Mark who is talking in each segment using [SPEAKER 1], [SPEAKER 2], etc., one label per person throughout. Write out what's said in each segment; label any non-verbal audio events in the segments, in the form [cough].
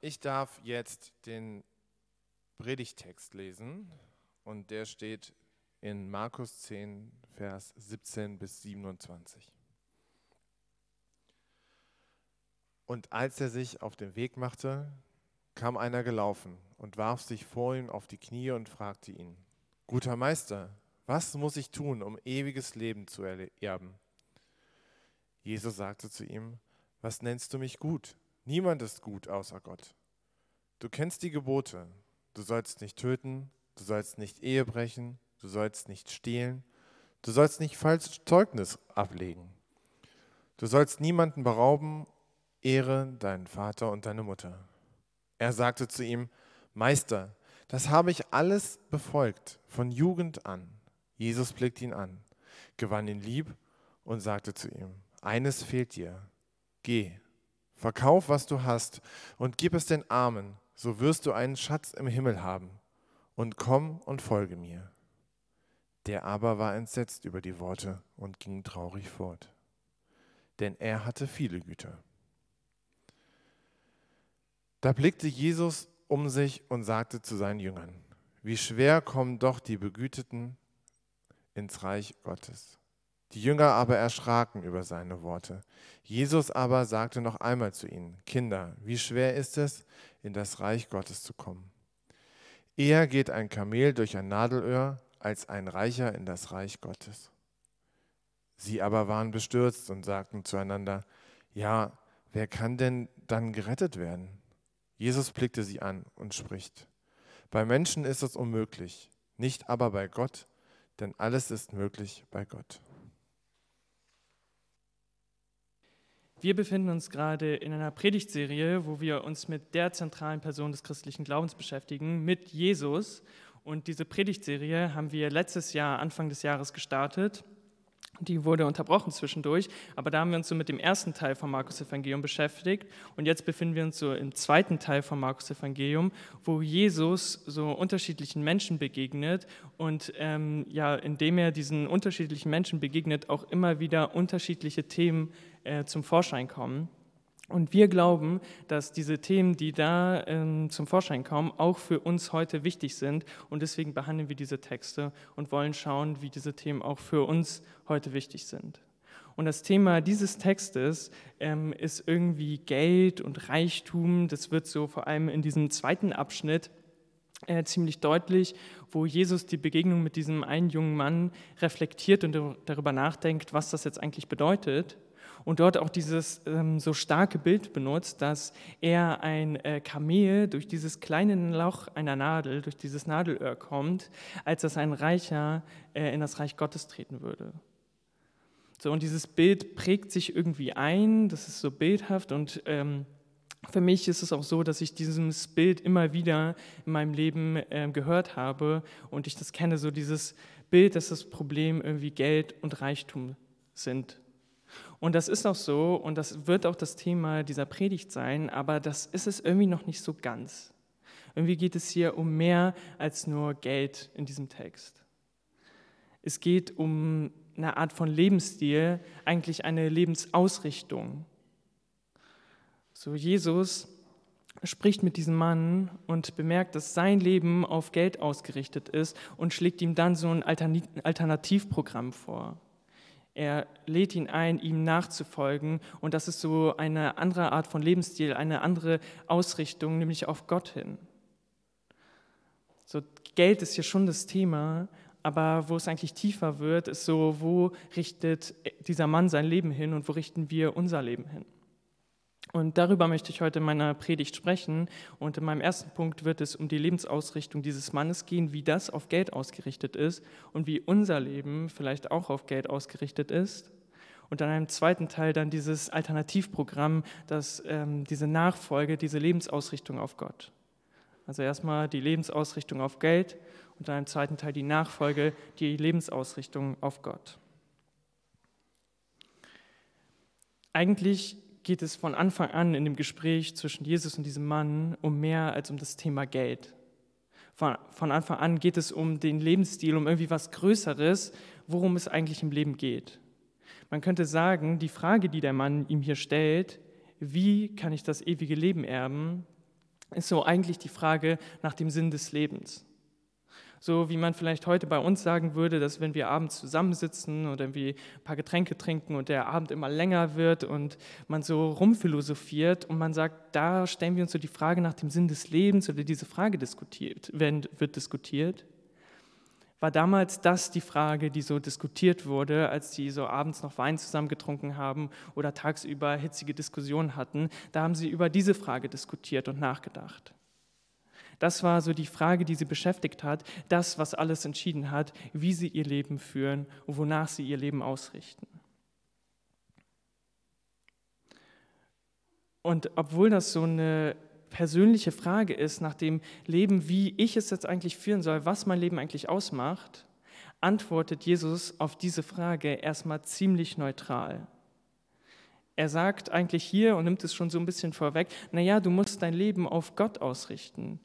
[SPEAKER 1] ich darf jetzt den Predigtext lesen und der steht in Markus 10, Vers 17 bis 27. Und als er sich auf den Weg machte, kam einer gelaufen und warf sich vor ihm auf die Knie und fragte ihn, Guter Meister, was muss ich tun, um ewiges Leben zu erben? Jesus sagte zu ihm, Was nennst du mich gut? Niemand ist gut außer Gott. Du kennst die Gebote. Du sollst nicht töten, du sollst nicht Ehe brechen, du sollst nicht stehlen, du sollst nicht falsches Zeugnis ablegen. Du sollst niemanden berauben, ehre deinen Vater und deine Mutter. Er sagte zu ihm, Meister, das habe ich alles befolgt, von Jugend an. Jesus blickte ihn an, gewann ihn lieb und sagte zu ihm, eines fehlt dir, geh, verkauf, was du hast und gib es den Armen, so wirst du einen Schatz im Himmel haben, und komm und folge mir. Der aber war entsetzt über die Worte und ging traurig fort, denn er hatte viele Güter. Da blickte Jesus um sich und sagte zu seinen Jüngern, wie schwer kommen doch die Begüteten ins Reich Gottes. Die Jünger aber erschraken über seine Worte. Jesus aber sagte noch einmal zu ihnen, Kinder, wie schwer ist es, in das Reich Gottes zu kommen. Eher geht ein Kamel durch ein Nadelöhr, als ein Reicher in das Reich Gottes. Sie aber waren bestürzt und sagten zueinander, ja, wer kann denn dann gerettet werden? Jesus blickte sie an und spricht, bei Menschen ist es unmöglich, nicht aber bei Gott, denn alles ist möglich bei Gott.
[SPEAKER 2] Wir befinden uns gerade in einer Predigtserie, wo wir uns mit der zentralen Person des christlichen Glaubens beschäftigen, mit Jesus. Und diese Predigtserie haben wir letztes Jahr, Anfang des Jahres gestartet. Die wurde unterbrochen zwischendurch, aber da haben wir uns so mit dem ersten Teil vom Markus Evangelium beschäftigt und jetzt befinden wir uns so im zweiten Teil vom Markus Evangelium, wo Jesus so unterschiedlichen Menschen begegnet und ähm, ja, indem er diesen unterschiedlichen Menschen begegnet, auch immer wieder unterschiedliche Themen äh, zum Vorschein kommen. Und wir glauben, dass diese Themen, die da ähm, zum Vorschein kommen, auch für uns heute wichtig sind. Und deswegen behandeln wir diese Texte und wollen schauen, wie diese Themen auch für uns heute wichtig sind. Und das Thema dieses Textes ähm, ist irgendwie Geld und Reichtum. Das wird so vor allem in diesem zweiten Abschnitt äh, ziemlich deutlich, wo Jesus die Begegnung mit diesem einen jungen Mann reflektiert und darüber nachdenkt, was das jetzt eigentlich bedeutet und dort auch dieses ähm, so starke Bild benutzt, dass er ein äh, Kamel durch dieses kleine Loch einer Nadel, durch dieses Nadelöhr kommt, als dass ein Reicher äh, in das Reich Gottes treten würde. So, und dieses Bild prägt sich irgendwie ein, das ist so bildhaft und ähm, für mich ist es auch so, dass ich dieses Bild immer wieder in meinem Leben äh, gehört habe und ich das kenne, so dieses Bild, dass das Problem irgendwie Geld und Reichtum sind. Und das ist auch so und das wird auch das Thema dieser Predigt sein, aber das ist es irgendwie noch nicht so ganz. Irgendwie geht es hier um mehr als nur Geld in diesem Text. Es geht um eine Art von Lebensstil, eigentlich eine Lebensausrichtung. So Jesus spricht mit diesem Mann und bemerkt, dass sein Leben auf Geld ausgerichtet ist und schlägt ihm dann so ein Alternativprogramm vor. Er lädt ihn ein, ihm nachzufolgen. Und das ist so eine andere Art von Lebensstil, eine andere Ausrichtung, nämlich auf Gott hin. So, Geld ist hier schon das Thema, aber wo es eigentlich tiefer wird, ist so, wo richtet dieser Mann sein Leben hin und wo richten wir unser Leben hin? Und darüber möchte ich heute in meiner Predigt sprechen. Und in meinem ersten Punkt wird es um die Lebensausrichtung dieses Mannes gehen, wie das auf Geld ausgerichtet ist und wie unser Leben vielleicht auch auf Geld ausgerichtet ist. Und dann im zweiten Teil dann dieses Alternativprogramm, das, ähm, diese Nachfolge, diese Lebensausrichtung auf Gott. Also erstmal die Lebensausrichtung auf Geld und dann im zweiten Teil die Nachfolge, die Lebensausrichtung auf Gott. Eigentlich geht es von Anfang an in dem Gespräch zwischen Jesus und diesem Mann um mehr als um das Thema Geld. Von, von Anfang an geht es um den Lebensstil, um irgendwie was Größeres, worum es eigentlich im Leben geht. Man könnte sagen, die Frage, die der Mann ihm hier stellt, wie kann ich das ewige Leben erben, ist so eigentlich die Frage nach dem Sinn des Lebens. So wie man vielleicht heute bei uns sagen würde, dass wenn wir abends zusammensitzen oder irgendwie ein paar Getränke trinken und der Abend immer länger wird und man so rumphilosophiert und man sagt, da stellen wir uns so die Frage nach dem Sinn des Lebens oder diese Frage diskutiert, wird diskutiert, war damals das die Frage, die so diskutiert wurde, als sie so abends noch Wein zusammen getrunken haben oder tagsüber hitzige Diskussionen hatten. Da haben sie über diese Frage diskutiert und nachgedacht. Das war so die Frage, die sie beschäftigt hat, das, was alles entschieden hat, wie sie ihr Leben führen und wonach sie ihr Leben ausrichten. Und obwohl das so eine persönliche Frage ist nach dem Leben, wie ich es jetzt eigentlich führen soll, was mein Leben eigentlich ausmacht, antwortet Jesus auf diese Frage erstmal ziemlich neutral. Er sagt eigentlich hier und nimmt es schon so ein bisschen vorweg, naja, du musst dein Leben auf Gott ausrichten.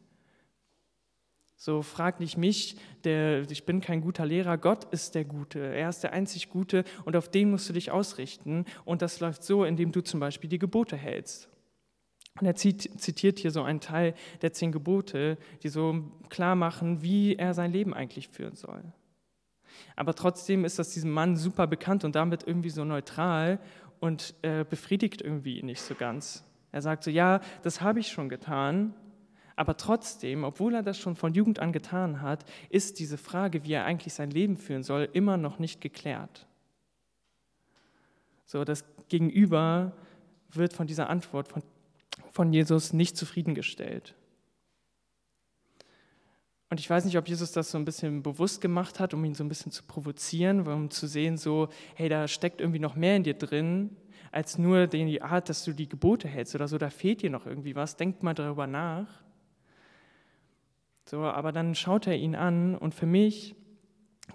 [SPEAKER 2] So frag nicht mich, der, ich bin kein guter Lehrer, Gott ist der Gute, er ist der einzig Gute und auf den musst du dich ausrichten. Und das läuft so, indem du zum Beispiel die Gebote hältst. Und er zitiert hier so einen Teil der zehn Gebote, die so klar machen, wie er sein Leben eigentlich führen soll. Aber trotzdem ist das diesem Mann super bekannt und damit irgendwie so neutral und äh, befriedigt irgendwie nicht so ganz. Er sagt so, ja, das habe ich schon getan, aber trotzdem, obwohl er das schon von Jugend an getan hat, ist diese Frage, wie er eigentlich sein Leben führen soll, immer noch nicht geklärt. So, das Gegenüber wird von dieser Antwort von, von Jesus nicht zufriedengestellt. Und ich weiß nicht, ob Jesus das so ein bisschen bewusst gemacht hat, um ihn so ein bisschen zu provozieren, um zu sehen, so, hey, da steckt irgendwie noch mehr in dir drin, als nur die Art, dass du die Gebote hältst oder so, da fehlt dir noch irgendwie was, denk mal darüber nach. So, aber dann schaut er ihn an und für mich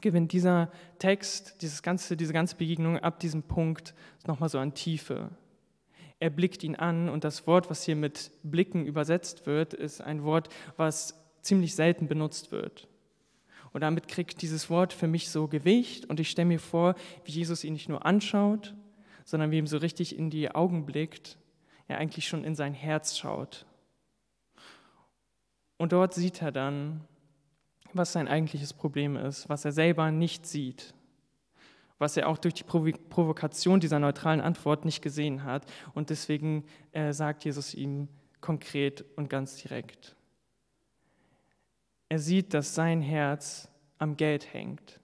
[SPEAKER 2] gewinnt dieser Text, dieses ganze, diese ganze Begegnung ab diesem Punkt nochmal so an Tiefe. Er blickt ihn an und das Wort, was hier mit Blicken übersetzt wird, ist ein Wort, was ziemlich selten benutzt wird. Und damit kriegt dieses Wort für mich so Gewicht und ich stelle mir vor, wie Jesus ihn nicht nur anschaut, sondern wie ihm so richtig in die Augen blickt, er eigentlich schon in sein Herz schaut und dort sieht er dann, was sein eigentliches Problem ist, was er selber nicht sieht, was er auch durch die Provokation dieser neutralen Antwort nicht gesehen hat. Und deswegen äh, sagt Jesus ihm konkret und ganz direkt. Er sieht, dass sein Herz am Geld hängt,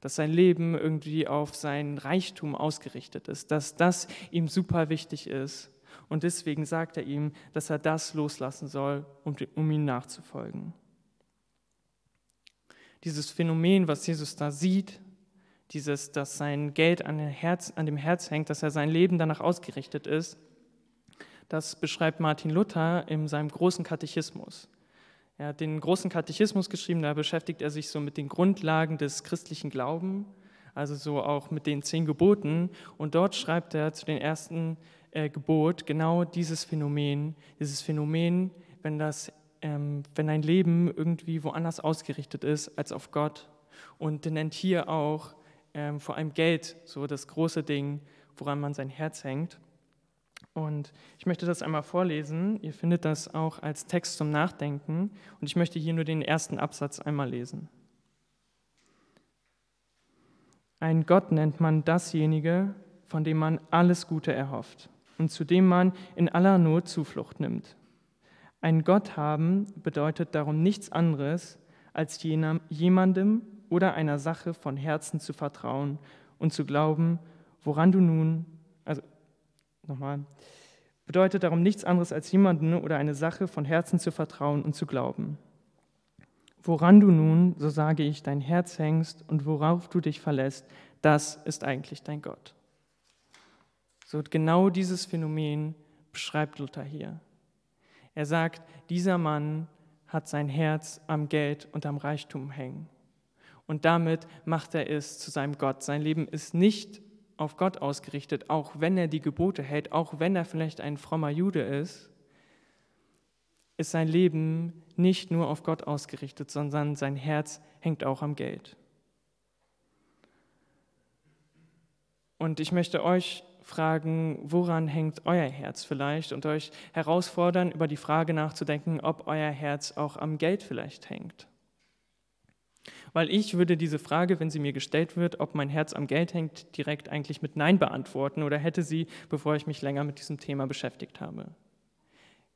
[SPEAKER 2] dass sein Leben irgendwie auf sein Reichtum ausgerichtet ist, dass das ihm super wichtig ist und deswegen sagt er ihm, dass er das loslassen soll, um, um ihm nachzufolgen. Dieses Phänomen, was Jesus da sieht, dieses, dass sein Geld an, Herz, an dem Herz hängt, dass er sein Leben danach ausgerichtet ist, das beschreibt Martin Luther in seinem großen Katechismus. Er hat den großen Katechismus geschrieben, da beschäftigt er sich so mit den Grundlagen des christlichen Glaubens, also so auch mit den zehn Geboten. Und dort schreibt er zu den ersten äh, Gebot genau dieses Phänomen, dieses Phänomen, wenn, das, ähm, wenn dein Leben irgendwie woanders ausgerichtet ist als auf Gott. Und nennt hier auch ähm, vor allem Geld so das große Ding, woran man sein Herz hängt. Und ich möchte das einmal vorlesen. Ihr findet das auch als Text zum Nachdenken. Und ich möchte hier nur den ersten Absatz einmal lesen. Ein Gott nennt man dasjenige, von dem man alles Gute erhofft und zu dem man in aller Not Zuflucht nimmt. Ein Gott haben bedeutet darum nichts anderes, als jemandem oder einer Sache von Herzen zu vertrauen und zu glauben, woran du nun, also nochmal, bedeutet darum nichts anderes, als jemandem oder eine Sache von Herzen zu vertrauen und zu glauben. Woran du nun, so sage ich, dein Herz hängst und worauf du dich verlässt, das ist eigentlich dein Gott. So genau dieses Phänomen beschreibt Luther hier. Er sagt, dieser Mann hat sein Herz am Geld und am Reichtum hängen. Und damit macht er es zu seinem Gott. Sein Leben ist nicht auf Gott ausgerichtet, auch wenn er die Gebote hält, auch wenn er vielleicht ein frommer Jude ist, ist sein Leben nicht nur auf Gott ausgerichtet, sondern sein Herz hängt auch am Geld. Und ich möchte euch fragen, woran hängt euer Herz vielleicht und euch herausfordern, über die Frage nachzudenken, ob euer Herz auch am Geld vielleicht hängt. Weil ich würde diese Frage, wenn sie mir gestellt wird, ob mein Herz am Geld hängt, direkt eigentlich mit Nein beantworten oder hätte sie, bevor ich mich länger mit diesem Thema beschäftigt habe.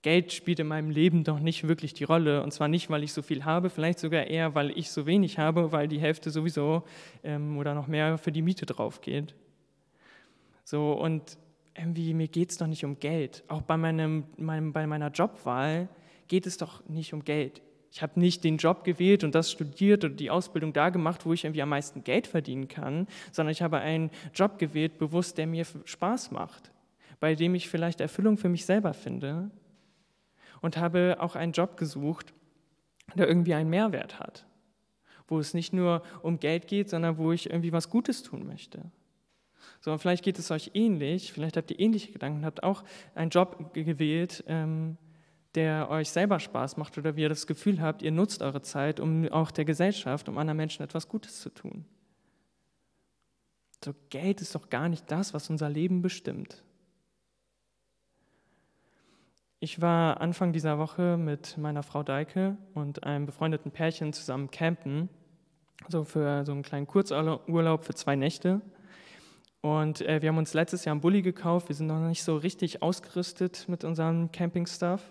[SPEAKER 2] Geld spielt in meinem Leben doch nicht wirklich die Rolle. Und zwar nicht, weil ich so viel habe, vielleicht sogar eher, weil ich so wenig habe, weil die Hälfte sowieso ähm, oder noch mehr für die Miete drauf geht. So, und irgendwie, mir geht es doch nicht um Geld. Auch bei, meinem, meinem, bei meiner Jobwahl geht es doch nicht um Geld. Ich habe nicht den Job gewählt und das studiert oder die Ausbildung da gemacht, wo ich irgendwie am meisten Geld verdienen kann, sondern ich habe einen Job gewählt, bewusst, der mir Spaß macht, bei dem ich vielleicht Erfüllung für mich selber finde und habe auch einen Job gesucht, der irgendwie einen Mehrwert hat, wo es nicht nur um Geld geht, sondern wo ich irgendwie was Gutes tun möchte. So, vielleicht geht es euch ähnlich, vielleicht habt ihr ähnliche Gedanken, habt auch einen Job gewählt, ähm, der euch selber Spaß macht oder wie ihr das Gefühl habt, ihr nutzt eure Zeit, um auch der Gesellschaft, um anderen Menschen etwas Gutes zu tun. So, Geld ist doch gar nicht das, was unser Leben bestimmt. Ich war Anfang dieser Woche mit meiner Frau Deike und einem befreundeten Pärchen zusammen campen, so für so einen kleinen Kurzurlaub für zwei Nächte. Und äh, wir haben uns letztes Jahr einen Bulli gekauft. Wir sind noch nicht so richtig ausgerüstet mit unserem Camping-Stuff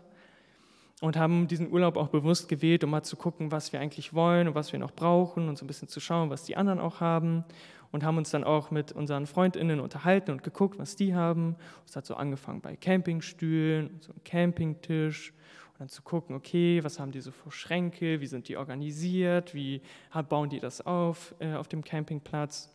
[SPEAKER 2] und haben diesen Urlaub auch bewusst gewählt, um mal zu gucken, was wir eigentlich wollen und was wir noch brauchen und so ein bisschen zu schauen, was die anderen auch haben und haben uns dann auch mit unseren Freundinnen unterhalten und geguckt, was die haben. Es hat so angefangen bei Campingstühlen, so einem Campingtisch und dann zu gucken, okay, was haben die so für Schränke, wie sind die organisiert, wie bauen die das auf äh, auf dem Campingplatz.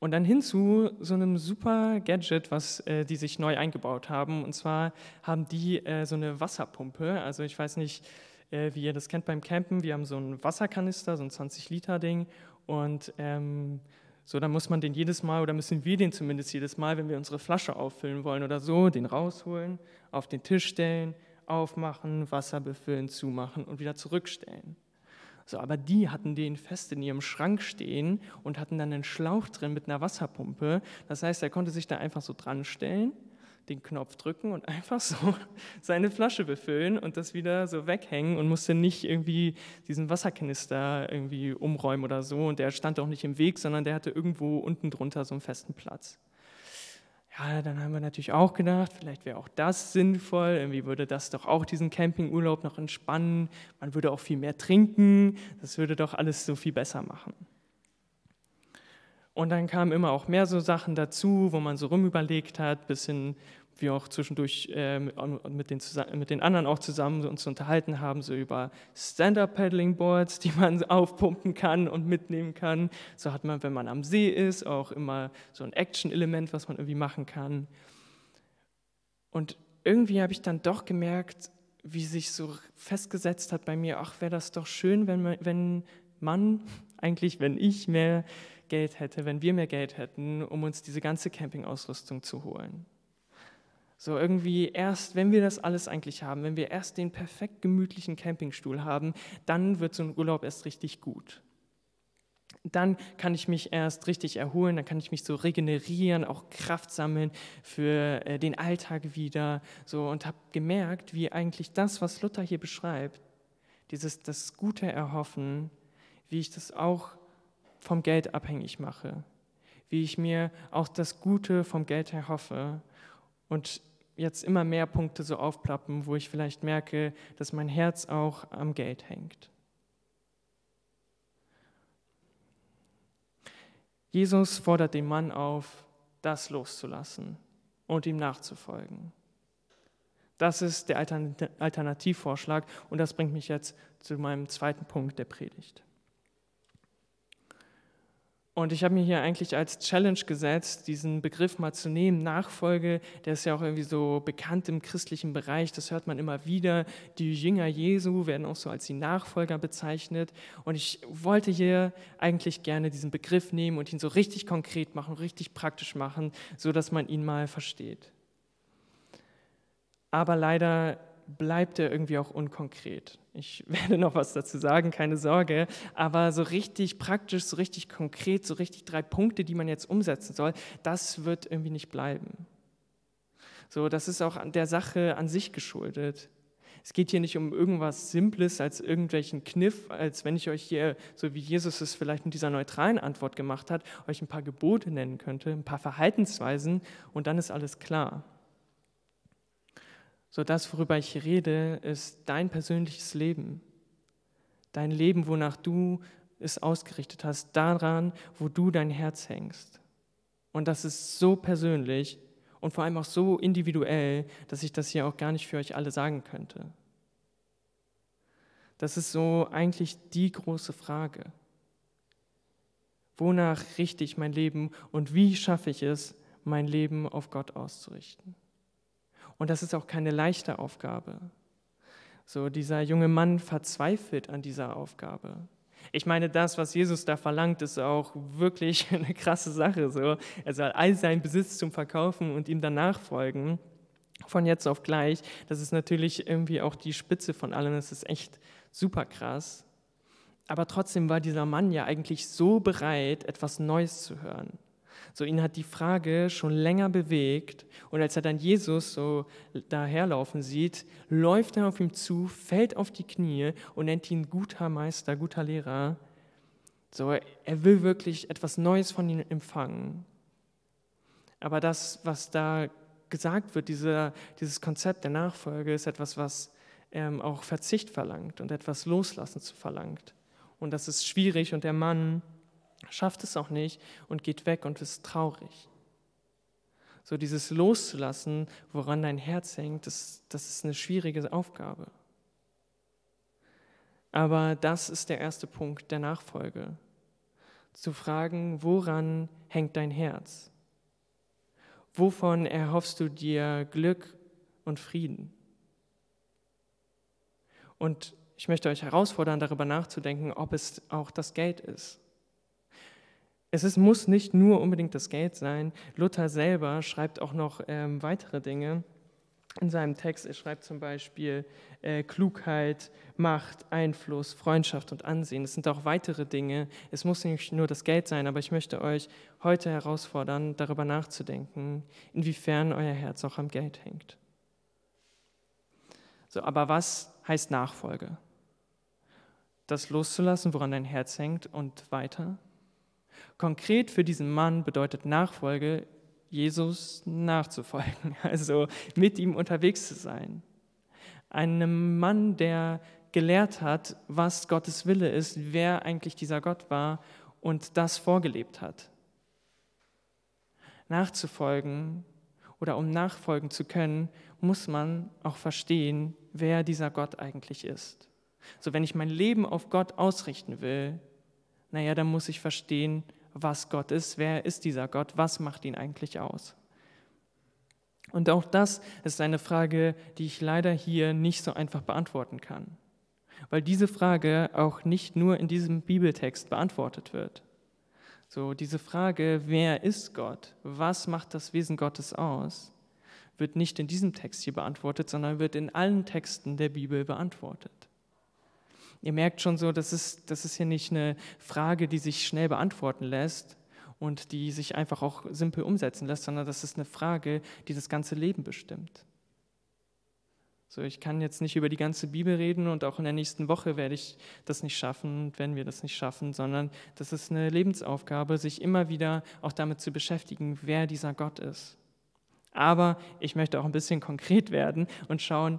[SPEAKER 2] Und dann hin zu so einem super Gadget, was äh, die sich neu eingebaut haben. Und zwar haben die äh, so eine Wasserpumpe. Also ich weiß nicht, äh, wie ihr das kennt beim Campen. Wir haben so einen Wasserkanister, so ein 20-Liter-Ding. Und ähm, so, dann muss man den jedes Mal, oder müssen wir den zumindest jedes Mal, wenn wir unsere Flasche auffüllen wollen oder so, den rausholen, auf den Tisch stellen, aufmachen, Wasser befüllen, zumachen und wieder zurückstellen. So, aber die hatten den fest in ihrem Schrank stehen und hatten dann einen Schlauch drin mit einer Wasserpumpe. Das heißt, er konnte sich da einfach so dran stellen den Knopf drücken und [laughs] einfach so seine Flasche befüllen und das wieder so weghängen und musste nicht irgendwie diesen Wasserkanister irgendwie umräumen oder so. Und der stand auch nicht im Weg, sondern der hatte irgendwo unten drunter so einen festen Platz. Ja, dann haben wir natürlich auch gedacht, vielleicht wäre auch das sinnvoll. Irgendwie würde das doch auch diesen Campingurlaub noch entspannen. Man würde auch viel mehr trinken. Das würde doch alles so viel besser machen. Und dann kamen immer auch mehr so Sachen dazu, wo man so rumüberlegt hat, bis hin wir auch zwischendurch äh, mit, den, mit den anderen auch zusammen uns unterhalten haben, so über Stand-Up-Paddling-Boards, die man [laughs] aufpumpen kann und mitnehmen kann. So hat man, wenn man am See ist, auch immer so ein Action-Element, was man irgendwie machen kann. Und irgendwie habe ich dann doch gemerkt, wie sich so festgesetzt hat bei mir, ach, wäre das doch schön, wenn man, wenn man, eigentlich wenn ich mehr Geld hätte, wenn wir mehr Geld hätten, um uns diese ganze Campingausrüstung zu holen. So irgendwie erst, wenn wir das alles eigentlich haben, wenn wir erst den perfekt gemütlichen Campingstuhl haben, dann wird so ein Urlaub erst richtig gut. Dann kann ich mich erst richtig erholen, dann kann ich mich so regenerieren, auch Kraft sammeln für äh, den Alltag wieder. So und habe gemerkt, wie eigentlich das, was Luther hier beschreibt, dieses das Gute erhoffen, wie ich das auch vom Geld abhängig mache, wie ich mir auch das Gute vom Geld erhoffe und jetzt immer mehr Punkte so aufplappen, wo ich vielleicht merke, dass mein Herz auch am Geld hängt. Jesus fordert den Mann auf, das loszulassen und ihm nachzufolgen. Das ist der Alternativvorschlag und das bringt mich jetzt zu meinem zweiten Punkt der Predigt. Und ich habe mir hier eigentlich als Challenge gesetzt, diesen Begriff mal zu nehmen. Nachfolge, der ist ja auch irgendwie so bekannt im christlichen Bereich, das hört man immer wieder. Die Jünger Jesu werden auch so als die Nachfolger bezeichnet. Und ich wollte hier eigentlich gerne diesen Begriff nehmen und ihn so richtig konkret machen, richtig praktisch machen, so dass man ihn mal versteht. Aber leider bleibt er irgendwie auch unkonkret. Ich [laughs] werde noch was dazu sagen, keine Sorge, aber so richtig praktisch, so richtig konkret, so richtig drei Punkte, die man jetzt umsetzen soll, das wird irgendwie nicht bleiben. So, das ist auch der Sache an sich geschuldet. Es geht hier nicht um irgendwas Simples als irgendwelchen Kniff, als wenn ich euch hier, so wie Jesus es vielleicht mit dieser neutralen Antwort gemacht hat, euch ein paar Gebote nennen könnte, ein paar Verhaltensweisen und dann ist alles klar. So das, worüber ich rede, ist dein persönliches Leben. Dein Leben, wonach du es ausgerichtet hast, daran, wo du dein Herz hängst. Und das ist so persönlich, und vor allem auch so individuell, dass ich das hier auch gar nicht für euch alle sagen könnte. Das ist so eigentlich die große Frage. Wonach richte ich mein Leben und wie schaffe ich es, mein Leben auf Gott auszurichten? Und das ist auch keine leichte Aufgabe. So, dieser junge Mann verzweifelt an dieser Aufgabe. Ich meine, das, was Jesus da verlangt, ist auch wirklich [laughs] eine krasse Sache. So. Er soll all seinen Besitz zum Verkaufen und ihm danach folgen, von jetzt auf gleich. Das ist natürlich irgendwie auch die Spitze von allem. Das ist echt super krass. Aber trotzdem war dieser Mann ja eigentlich so bereit, etwas Neues zu hören. So ihn hat die Frage schon länger bewegt und als er dann Jesus so daherlaufen sieht, läuft er auf ihm zu, fällt auf die Knie und nennt ihn guter Meister, guter Lehrer. So er will wirklich etwas Neues von ihm empfangen. Aber das, was da gesagt wird, diese, dieses Konzept der Nachfolge, ist etwas, was ähm, auch Verzicht verlangt und etwas Loslassen zu verlangt. Und das ist schwierig und der Mann schafft es auch nicht und geht weg und ist traurig. So dieses Loszulassen, woran dein Herz hängt, das, das ist eine schwierige Aufgabe. Aber das ist der erste Punkt der Nachfolge. Zu fragen, woran hängt dein Herz? Wovon erhoffst du dir Glück und Frieden? Und ich möchte euch herausfordern, darüber nachzudenken, ob es auch das Geld ist. Es ist, muss nicht nur unbedingt das Geld sein. Luther selber schreibt auch noch ähm, weitere Dinge in seinem Text. Er schreibt zum Beispiel äh, Klugheit, Macht, Einfluss, Freundschaft und Ansehen. Es sind auch weitere Dinge. Es muss nicht nur das Geld sein, aber ich möchte euch heute herausfordern, darüber nachzudenken, inwiefern euer Herz auch am Geld hängt. So, aber was heißt Nachfolge? Das loszulassen, woran dein Herz hängt und weiter? Konkret für diesen Mann bedeutet Nachfolge, Jesus nachzufolgen, [laughs] also mit ihm unterwegs zu sein. Einem Mann, der gelehrt hat, was Gottes Wille ist, wer eigentlich dieser Gott war und das vorgelebt hat. Nachzufolgen oder um nachfolgen zu können, muss man auch verstehen, wer dieser Gott eigentlich ist. So, wenn ich mein Leben auf Gott ausrichten will, naja, dann muss ich verstehen, was Gott ist, wer ist dieser Gott, was macht ihn eigentlich aus. Und auch das ist eine Frage, die ich leider hier nicht so einfach beantworten kann, weil diese Frage auch nicht nur in diesem Bibeltext beantwortet wird. So diese Frage, wer ist Gott, was macht das Wesen Gottes aus, wird nicht in diesem Text hier beantwortet, sondern wird in allen Texten der Bibel beantwortet. Ihr merkt schon so, das ist, das ist hier nicht eine Frage, die sich schnell beantworten lässt und die sich einfach auch simpel umsetzen lässt, sondern das ist eine Frage, die das ganze Leben bestimmt. So, ich kann jetzt nicht über die ganze Bibel reden und auch in der nächsten Woche werde ich das nicht schaffen, wenn wir das nicht schaffen, sondern das ist eine Lebensaufgabe, sich immer wieder auch damit zu beschäftigen, wer dieser Gott ist. Aber ich möchte auch ein bisschen konkret werden und schauen,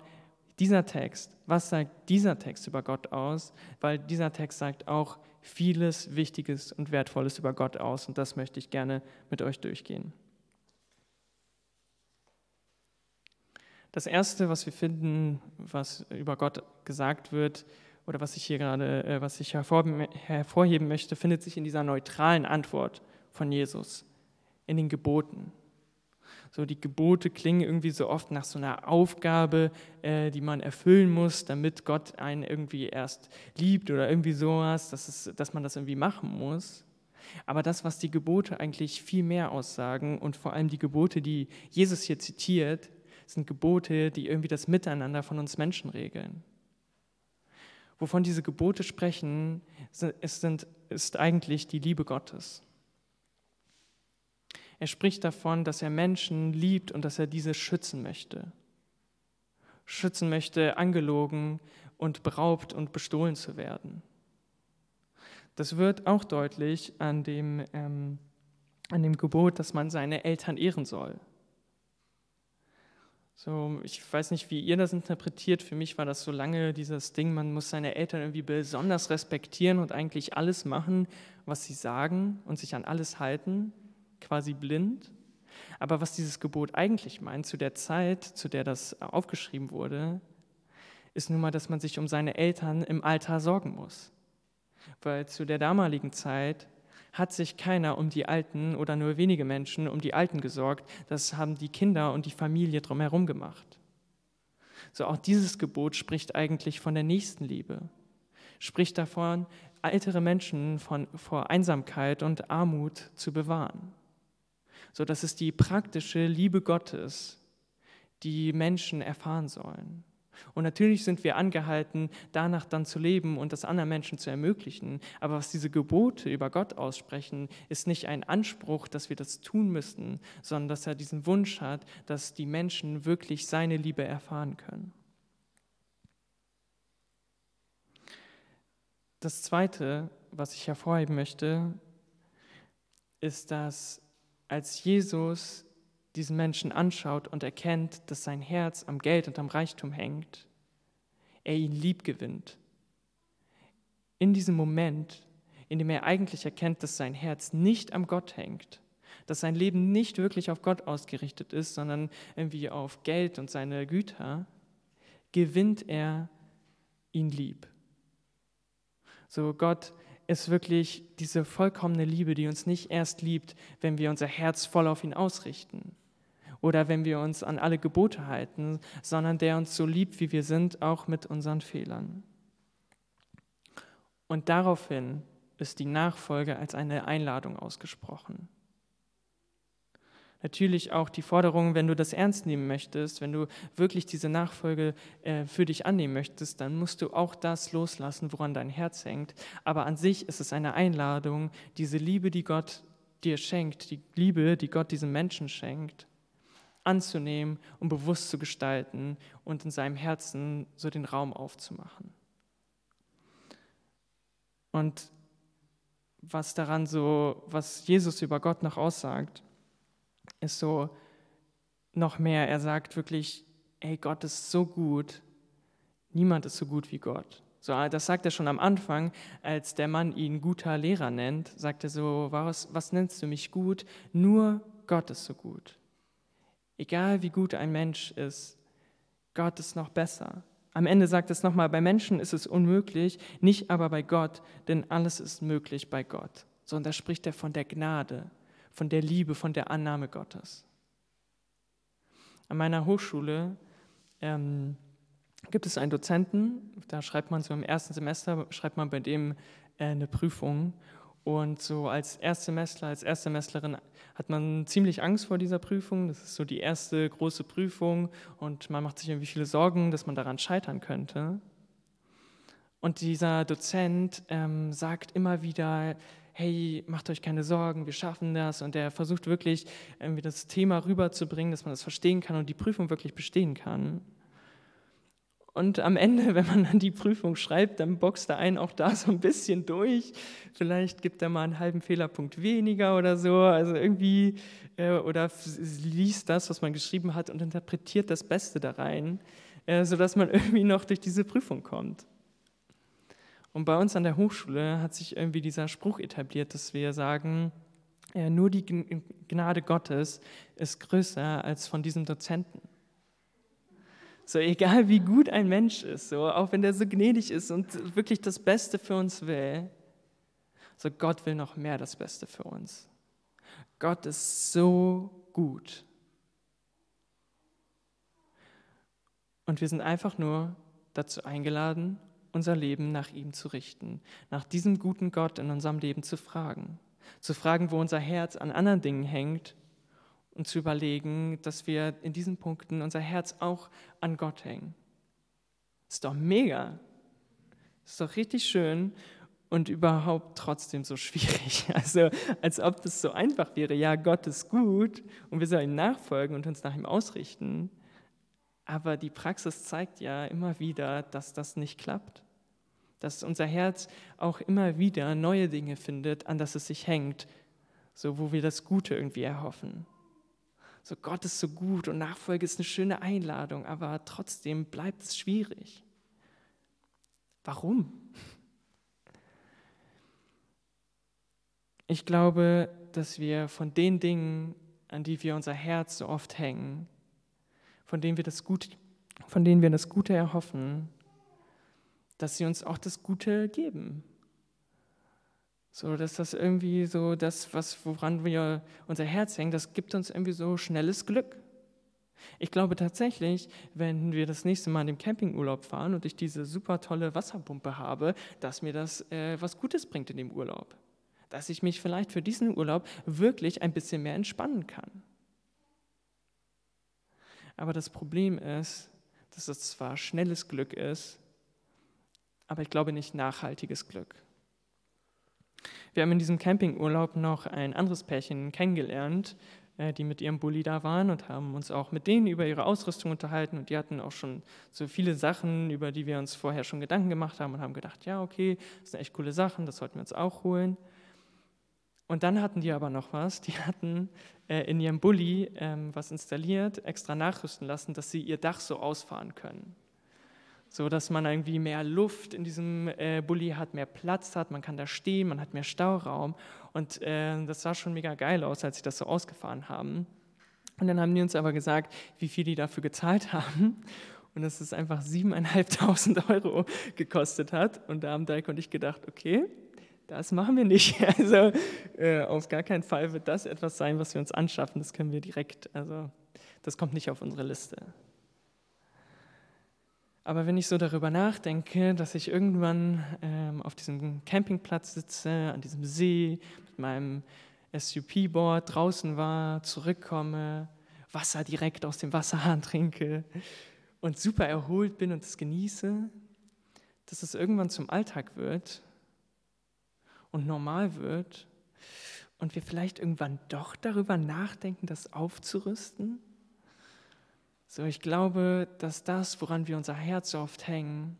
[SPEAKER 2] dieser Text, was sagt dieser Text über Gott aus? Weil dieser Text sagt auch vieles Wichtiges und Wertvolles über Gott aus und das möchte ich gerne mit euch durchgehen. Das Erste, was wir finden, was über Gott gesagt wird oder was ich hier gerade, äh, was ich hervorheben möchte, findet sich in dieser neutralen Antwort von Jesus, in den Geboten. So die Gebote klingen irgendwie so oft nach so einer Aufgabe, äh, die man erfüllen muss, damit Gott einen irgendwie erst liebt oder irgendwie sowas, dass, es, dass man das irgendwie machen muss. Aber das, was die Gebote eigentlich viel mehr aussagen und vor allem die Gebote, die Jesus hier zitiert, sind Gebote, die irgendwie das Miteinander von uns Menschen regeln. Wovon diese Gebote sprechen, ist, sind, ist eigentlich die Liebe Gottes. Er spricht davon, dass er Menschen liebt und dass er diese schützen möchte. Schützen möchte, angelogen und beraubt und bestohlen zu werden. Das wird auch deutlich an dem, ähm, an dem Gebot, dass man seine Eltern ehren soll. So, ich weiß nicht, wie ihr das interpretiert. Für mich war das so lange dieses Ding, man muss seine Eltern irgendwie besonders respektieren und eigentlich alles machen, was sie sagen und sich an alles halten quasi blind. Aber was dieses Gebot eigentlich meint, zu der Zeit, zu der das aufgeschrieben wurde, ist nun mal, dass man sich um seine Eltern im Alter sorgen muss. Weil zu der damaligen Zeit hat sich keiner um die Alten oder nur wenige Menschen um die Alten gesorgt. Das haben die Kinder und die Familie drumherum gemacht. So auch dieses Gebot spricht eigentlich von der Nächstenliebe, spricht davon, ältere Menschen von, vor Einsamkeit und Armut zu bewahren so dass es die praktische Liebe Gottes, die Menschen erfahren sollen. Und natürlich sind wir angehalten, danach dann zu leben und das anderen Menschen zu ermöglichen. Aber was diese Gebote über Gott aussprechen, ist nicht ein Anspruch, dass wir das tun müssen, sondern dass er diesen Wunsch hat, dass die Menschen wirklich seine Liebe erfahren können. Das Zweite, was ich hervorheben möchte, ist, dass als Jesus diesen Menschen anschaut und erkennt, dass sein Herz am Geld und am Reichtum hängt, er ihn lieb gewinnt. In diesem Moment, in dem er eigentlich erkennt, dass sein Herz nicht am Gott hängt, dass sein Leben nicht wirklich auf Gott ausgerichtet ist, sondern irgendwie auf Geld und seine Güter, gewinnt er ihn lieb. So Gott ist wirklich diese vollkommene Liebe, die uns nicht erst liebt, wenn wir unser Herz voll auf ihn ausrichten oder wenn wir uns an alle Gebote halten, sondern der uns so liebt, wie wir sind, auch mit unseren Fehlern. Und daraufhin ist die Nachfolge als eine Einladung ausgesprochen. Natürlich auch die Forderung, wenn du das ernst nehmen möchtest, wenn du wirklich diese Nachfolge äh, für dich annehmen möchtest, dann musst du auch das loslassen, woran dein Herz hängt. Aber an sich ist es eine Einladung, diese Liebe, die Gott dir schenkt, die Liebe, die Gott diesem Menschen schenkt, anzunehmen und bewusst zu gestalten und in seinem Herzen so den Raum aufzumachen. Und was daran so, was Jesus über Gott noch aussagt, ist so noch mehr. Er sagt wirklich, ey, Gott ist so gut. Niemand ist so gut wie Gott. So, das sagt er schon am Anfang, als der Mann ihn guter Lehrer nennt, sagt er so, was, was nennst du mich gut? Nur Gott ist so gut. Egal wie gut ein Mensch ist, Gott ist noch besser. Am Ende sagt es nochmal, bei Menschen ist es unmöglich, nicht aber bei Gott, denn alles ist möglich bei Gott. So, und da spricht er von der Gnade, von der Liebe, von der Annahme Gottes. An meiner Hochschule ähm, gibt es einen Dozenten, da schreibt man so im ersten Semester, schreibt man bei dem äh, eine Prüfung. Und so als Erstsemestler, als Erstsemestlerin hat man ziemlich Angst vor dieser Prüfung. Das ist so die erste große Prüfung und man macht sich irgendwie viele Sorgen, dass man daran scheitern könnte. Und dieser Dozent ähm, sagt immer wieder, hey, macht euch keine Sorgen, wir schaffen das. Und er versucht wirklich irgendwie das Thema rüberzubringen, dass man das verstehen kann und die Prüfung wirklich bestehen kann. Und am Ende, [laughs] wenn man dann die Prüfung schreibt, dann boxt er einen auch da so ein bisschen durch. Vielleicht gibt er mal einen halben Fehlerpunkt weniger oder so. Also irgendwie, äh, oder liest das, was man geschrieben hat und interpretiert das Beste da rein, äh, sodass man [laughs] irgendwie noch durch diese Prüfung kommt. Und bei uns an der Hochschule hat sich irgendwie dieser Spruch etabliert, dass wir sagen, äh, nur die Gnade Gottes ist größer als von diesem Dozenten. So egal wie gut ein Mensch ist, so auch wenn der so gnädig ist und wirklich das Beste für uns will, so Gott will noch mehr das Beste für uns. Gott ist so gut. Und wir sind einfach nur dazu eingeladen, unser Leben nach ihm zu richten, nach diesem guten Gott in unserem Leben zu fragen, zu fragen, wo unser Herz an anderen Dingen hängt und zu überlegen, dass wir in diesen Punkten unser Herz auch an Gott hängen. Ist doch mega. Ist doch richtig schön und überhaupt trotzdem so schwierig. [laughs] Also als ob das so einfach wäre. Ja, Gott ist gut und wir sollen ihm nachfolgen und uns nach ihm ausrichten. Aber die Praxis zeigt ja immer wieder, dass das nicht klappt. Dass unser Herz auch immer wieder neue Dinge findet, an das es sich hängt, so wo wir das Gute irgendwie erhoffen. So Gott ist so gut und Nachfolge ist eine schöne Einladung, aber trotzdem bleibt es schwierig. Warum? Ich glaube, dass wir von den Dingen, an die wir unser Herz so oft hängen, von denen wir das Gute, von denen wir das Gute erhoffen, dass sie uns auch das Gute geben. So, dass das irgendwie so das, was, woran wir unser Herz hängen, das gibt uns irgendwie so schnelles Glück. Ich glaube tatsächlich, wenn wir das nächste Mal in den Campingurlaub fahren und ich diese super tolle Wasserpumpe habe, dass mir das äh, was Gutes bringt in dem Urlaub. Dass ich mich vielleicht für diesen Urlaub wirklich ein bisschen mehr entspannen kann. Aber das Problem ist, dass es zwar schnelles Glück ist, aber ich glaube nicht nachhaltiges Glück. Wir haben in diesem Campingurlaub noch ein anderes Pärchen kennengelernt, äh, die mit ihrem Bulli da waren und haben uns auch mit denen über ihre Ausrüstung unterhalten und die hatten auch schon so viele Sachen, über die wir uns vorher schon Gedanken gemacht haben und haben gedacht, ja, okay, das sind echt coole Sachen, das sollten wir uns auch holen. Und dann hatten die aber noch was, die hatten äh, in ihrem Bulli ähm, was installiert, extra nachrüsten lassen, dass sie ihr Dach so ausfahren können. So dass man irgendwie mehr Luft in diesem äh, Bulli hat, mehr Platz hat, man kann da stehen, man hat mehr Stauraum. Und äh, das sah schon mega geil aus, als sie das so ausgefahren haben. Und dann haben die uns aber gesagt, wie viel die dafür gezahlt [laughs] haben. Und dass es einfach 7.500 Euro gekostet hat. Und da haben Dirk und ich gedacht, okay, das machen wir nicht. [laughs] Also äh, auf gar keinen Fall wird das etwas sein, was wir uns anschaffen. Das können wir direkt, also das kommt nicht auf unsere Liste. Aber wenn ich so darüber nachdenke, dass ich irgendwann ähm, auf diesem Campingplatz sitze, an diesem See, mit meinem SUP-Board draußen war, zurückkomme, Wasser direkt aus dem Wasserhahn trinke und super erholt bin und es genieße, dass es irgendwann zum Alltag wird und normal wird und wir vielleicht irgendwann doch darüber nachdenken, das aufzurüsten so, ich glaube, dass das, woran wir unser Herz oft hängen,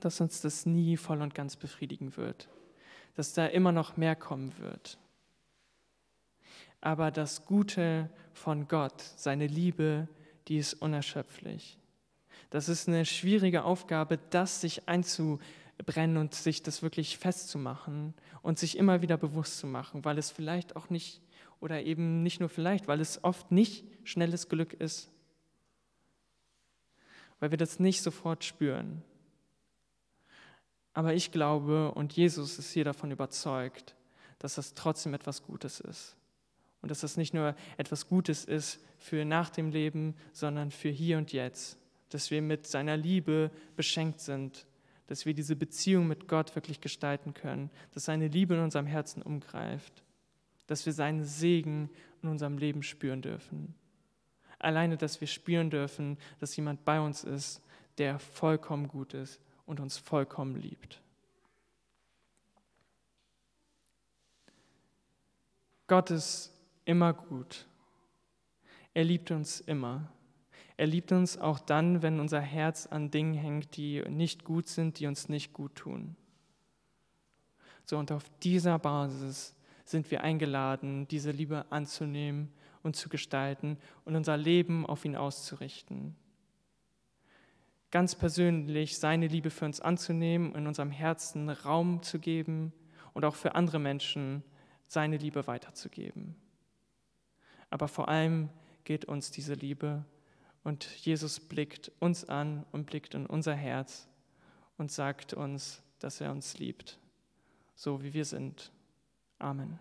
[SPEAKER 2] dass uns das nie voll und ganz befriedigen wird, dass da immer noch mehr kommen wird. Aber das Gute von Gott, seine Liebe, die ist unerschöpflich. Das ist eine schwierige Aufgabe, das sich einzubrennen und sich das wirklich festzumachen und sich immer wieder bewusst zu machen, weil es vielleicht auch nicht, oder eben nicht nur vielleicht, weil es oft nicht schnelles Glück ist, weil wir das nicht sofort spüren. Aber ich glaube, und Jesus ist hier davon überzeugt, dass das trotzdem etwas Gutes ist. Und dass das nicht nur etwas Gutes ist für nach dem Leben, sondern für hier und jetzt. Dass wir mit seiner Liebe beschenkt sind. Dass wir diese Beziehung mit Gott wirklich gestalten können. Dass seine Liebe in unserem Herzen umgreift. Dass wir seinen Segen in unserem Leben spüren dürfen. Alleine, dass wir spüren dürfen, dass jemand bei uns ist, der vollkommen gut ist und uns vollkommen liebt. Gott ist immer gut. Er liebt uns immer. Er liebt uns auch dann, wenn unser Herz an Dingen hängt, die nicht gut sind, die uns nicht gut tun. So, und auf dieser Basis sind wir eingeladen, diese Liebe anzunehmen und zu gestalten und unser Leben auf ihn auszurichten. Ganz persönlich seine Liebe für uns anzunehmen, in unserem Herzen Raum zu geben und auch für andere Menschen seine Liebe weiterzugeben. Aber vor allem geht uns diese Liebe und Jesus blickt uns an und blickt in unser Herz und sagt uns, dass er uns liebt, so wie wir sind. Amen.